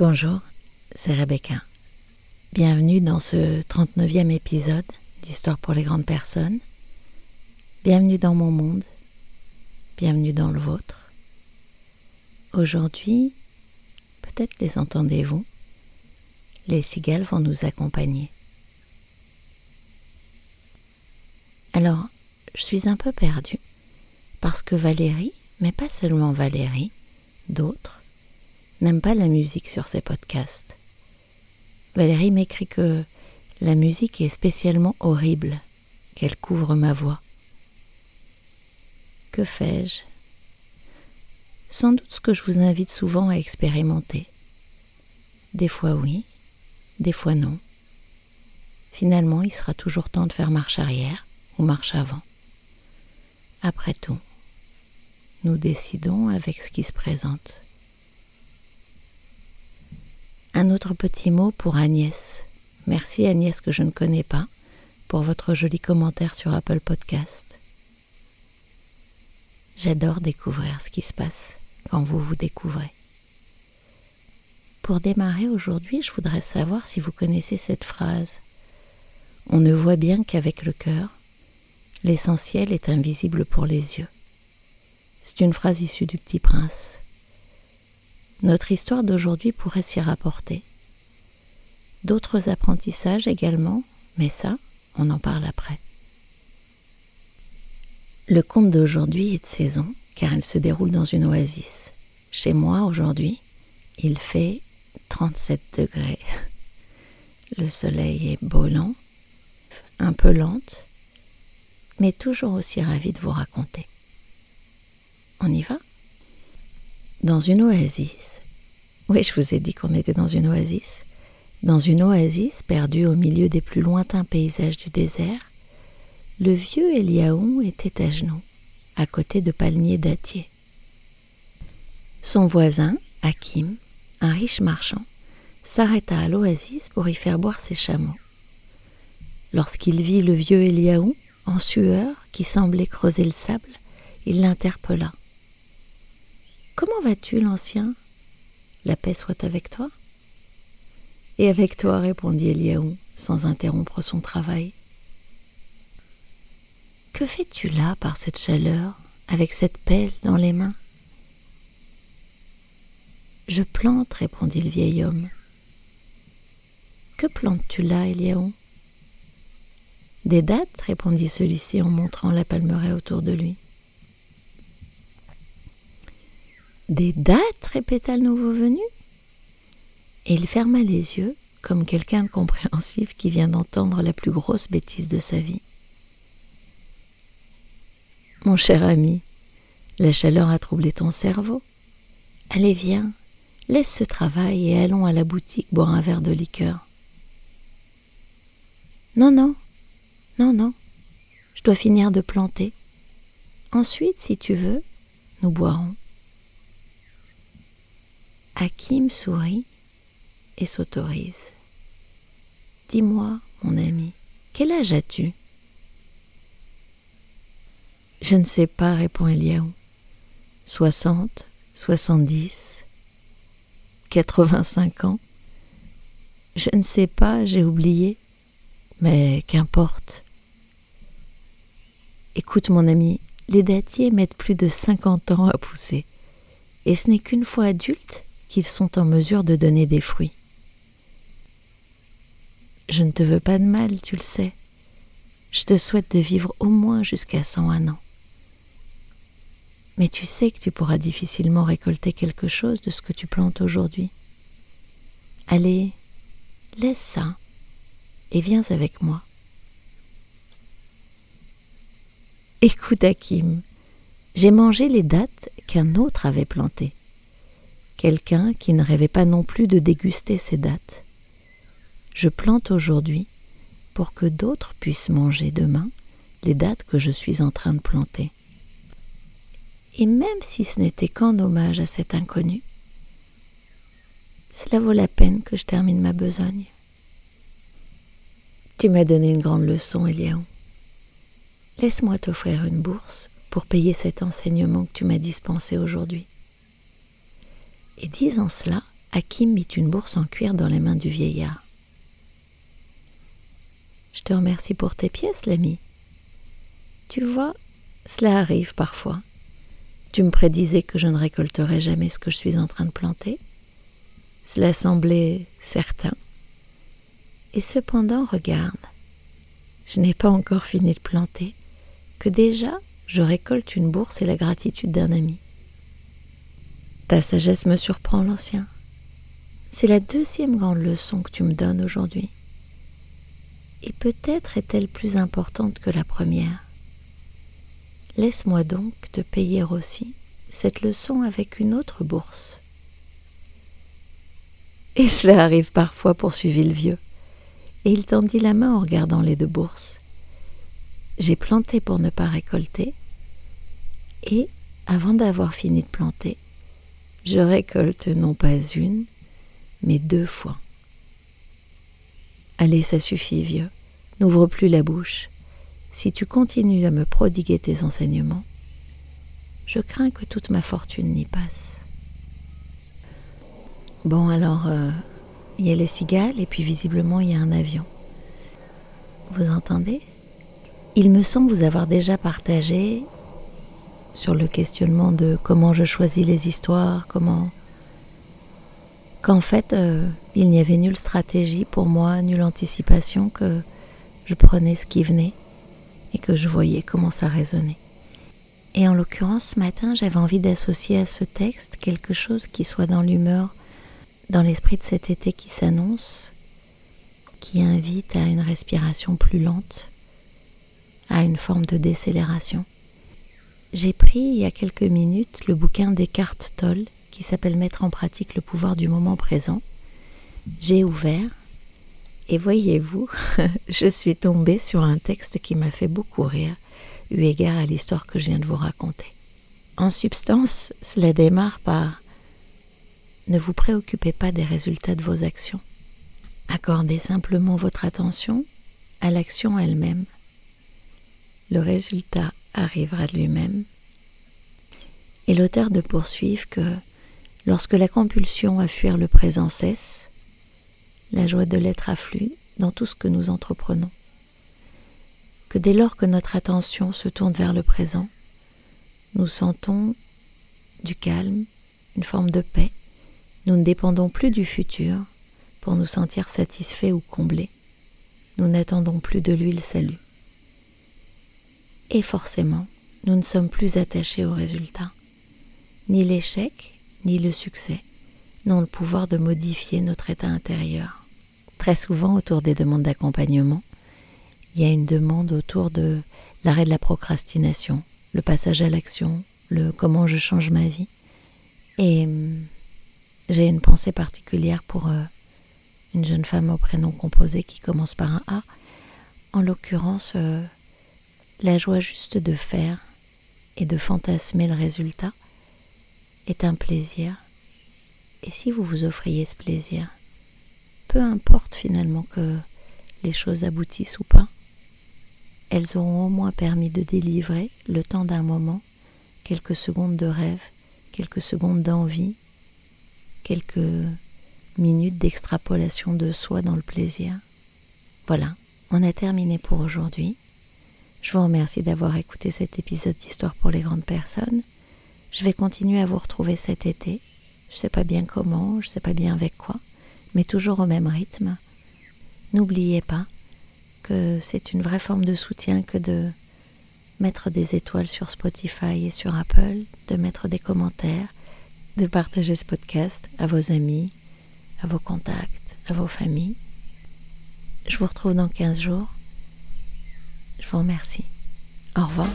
Bonjour, c'est Rebecca. Bienvenue dans ce 39e épisode d'Histoire pour les grandes personnes. Bienvenue dans mon monde, bienvenue dans le vôtre. Aujourd'hui, peut-être les entendez-vous, les cigales vont nous accompagner. Alors, je suis un peu perdue parce que Valérie, mais pas seulement Valérie, d'autres, n'aime pas la musique sur ses podcasts. Valérie m'écrit que la musique est spécialement horrible, qu'elle couvre ma voix. Que fais-je? Sans doute ce que je vous invite souvent à expérimenter. Des fois oui, des fois non. Finalement, il sera toujours temps de faire marche arrière ou marche avant. Après tout, nous décidons avec ce qui se présente. Un autre petit mot pour Agnès. Merci Agnès que je ne connais pas pour votre joli commentaire sur Apple Podcast. J'adore découvrir ce qui se passe quand vous vous découvrez. Pour démarrer aujourd'hui, je voudrais savoir si vous connaissez cette phrase. On ne voit bien qu'avec le cœur, l'essentiel est invisible pour les yeux. C'est une phrase issue du Petit Prince. Notre histoire d'aujourd'hui pourrait s'y rapporter. D'autres apprentissages également, mais ça, on en parle après. Le conte d'aujourd'hui est de saison, car il se déroule dans une oasis. Chez moi, aujourd'hui, il fait 37 degrés. Le soleil est brûlant, un peu lente, mais toujours aussi ravi de vous raconter. On y va? Dans une oasis. Oui, je vous ai dit qu'on était dans une oasis. Dans une oasis perdue au milieu des plus lointains paysages du désert, le vieux Eliaou était à genoux, à côté de palmiers dattiers. Son voisin, Hakim, un riche marchand, s'arrêta à l'oasis pour y faire boire ses chameaux. Lorsqu'il vit le vieux Eliaou, en sueur, qui semblait creuser le sable, il l'interpella. Comment vas-tu, l'ancien? La paix soit avec toi Et avec toi, répondit Eliaou, sans interrompre son travail. Que fais-tu là par cette chaleur, avec cette pelle dans les mains? Je plante, répondit le vieil homme. Que plantes-tu là, Eliaou? Des dattes, répondit celui-ci en montrant la palmeraie autour de lui. Des dates répéta le nouveau venu. Et il ferma les yeux comme quelqu'un compréhensif qui vient d'entendre la plus grosse bêtise de sa vie. Mon cher ami, la chaleur a troublé ton cerveau. Allez, viens, laisse ce travail et allons à la boutique boire un verre de liqueur. Non, non, non, non, je dois finir de planter. Ensuite, si tu veux, nous boirons. Hakim sourit et s'autorise. Dis-moi, mon ami, quel âge as-tu? Je ne sais pas, répond Eliaou. Soixante, soixante-dix, quatre-vingt-cinq ans. Je ne sais pas, j'ai oublié, mais qu'importe. Écoute, mon ami, les dattiers mettent plus de cinquante ans à pousser, et ce n'est qu'une fois adultes qu'ils sont en mesure de donner des fruits. Je ne te veux pas de mal, tu le sais. Je te souhaite de vivre au moins jusqu'à 101 ans. Mais tu sais que tu pourras difficilement récolter quelque chose de ce que tu plantes aujourd'hui. Allez, laisse ça et viens avec moi. Écoute Hakim, j'ai mangé les dattes qu'un autre avait plantées quelqu'un qui ne rêvait pas non plus de déguster ces dates. Je plante aujourd'hui pour que d'autres puissent manger demain les dates que je suis en train de planter. Et même si ce n'était qu'en hommage à cet inconnu, cela vaut la peine que je termine ma besogne. Tu m'as donné une grande leçon, Eliaou. Laisse-moi t'offrir une bourse pour payer cet enseignement que tu m'as dispensé aujourd'hui. Et disant cela, Hakim mit une bourse en cuir dans les mains du vieillard. Je te remercie pour tes pièces, l'ami. Tu vois, cela arrive parfois. Tu me prédisais que je ne récolterais jamais ce que je suis en train de planter. Cela semblait certain. Et cependant, regarde, je n'ai pas encore fini de planter, que déjà je récolte une bourse et la gratitude d'un ami. Ta sagesse me surprend, l'ancien. C'est la deuxième grande leçon que tu me donnes aujourd'hui. Et peut-être est-elle plus importante que la première. Laisse-moi donc te payer aussi cette leçon avec une autre bourse. Et cela arrive parfois, poursuivit le vieux, et il tendit la main en regardant les deux bourses. J'ai planté pour ne pas récolter, et, avant d'avoir fini de planter, je récolte non pas une, mais deux fois. Allez, ça suffit, vieux. N'ouvre plus la bouche. Si tu continues à me prodiguer tes enseignements, je crains que toute ma fortune n'y passe. Bon, alors, euh, il y a les cigales et puis visiblement il y a un avion. Vous entendez? Il me semble vous avoir déjà partagé sur le questionnement de comment je choisis les histoires, comment qu'en fait, euh, il n'y avait nulle stratégie pour moi, nulle anticipation, que je prenais ce qui venait et que je voyais comment ça résonnait. Et en l'occurrence, ce matin, j'avais envie d'associer à ce texte quelque chose qui soit dans l'humeur, dans l'esprit de cet été qui s'annonce, qui invite à une respiration plus lente, à une forme de décélération. J'ai pris il y a quelques minutes le bouquin d'Eckhart Tolle qui s'appelle Mettre en pratique le pouvoir du moment présent. J'ai ouvert et voyez-vous, je suis tombée sur un texte qui m'a fait beaucoup rire, eu égard à l'histoire que je viens de vous raconter. En substance, cela démarre par Ne vous préoccupez pas des résultats de vos actions. Accordez simplement votre attention à l'action elle-même. Le résultat arrivera de lui-même. Et l'auteur de poursuivre que Lorsque la compulsion à fuir le présent cesse, la joie de l'être afflue dans tout ce que nous entreprenons. Que dès lors que notre attention se tourne vers le présent, nous sentons du calme, une forme de paix, nous ne dépendons plus du futur pour nous sentir satisfaits ou comblés. Nous n'attendons plus de lui le salut. Et forcément, nous ne sommes plus attachés au résultat. Ni l'échec, ni le succès n'ont le pouvoir de modifier notre état intérieur. Très souvent, autour des demandes d'accompagnement, il y a une demande autour de l'arrêt de la procrastination, le passage à l'action, le comment je change ma vie. Et hum, j'ai une pensée particulière pour euh, une jeune femme au prénom composé qui commence par un A. En l'occurrence, euh, la joie juste de faire et de fantasmer le résultat est un plaisir. Et si vous vous offriez ce plaisir, peu importe finalement que les choses aboutissent ou pas, elles auront au moins permis de délivrer, le temps d'un moment, quelques secondes de rêve, quelques secondes d'envie, quelques minutes d'extrapolation de soi dans le plaisir. Voilà, on a terminé pour aujourd'hui. Je vous remercie d'avoir écouté cet épisode d'Histoire pour les grandes personnes. Je vais continuer à vous retrouver cet été. Je ne sais pas bien comment, je ne sais pas bien avec quoi, mais toujours au même rythme. N'oubliez pas que c'est une vraie forme de soutien que de mettre des étoiles sur Spotify et sur Apple, de mettre des commentaires, de partager ce podcast à vos amis, à vos contacts, à vos familles. Je vous retrouve dans 15 jours. Je vous remercie. Au revoir.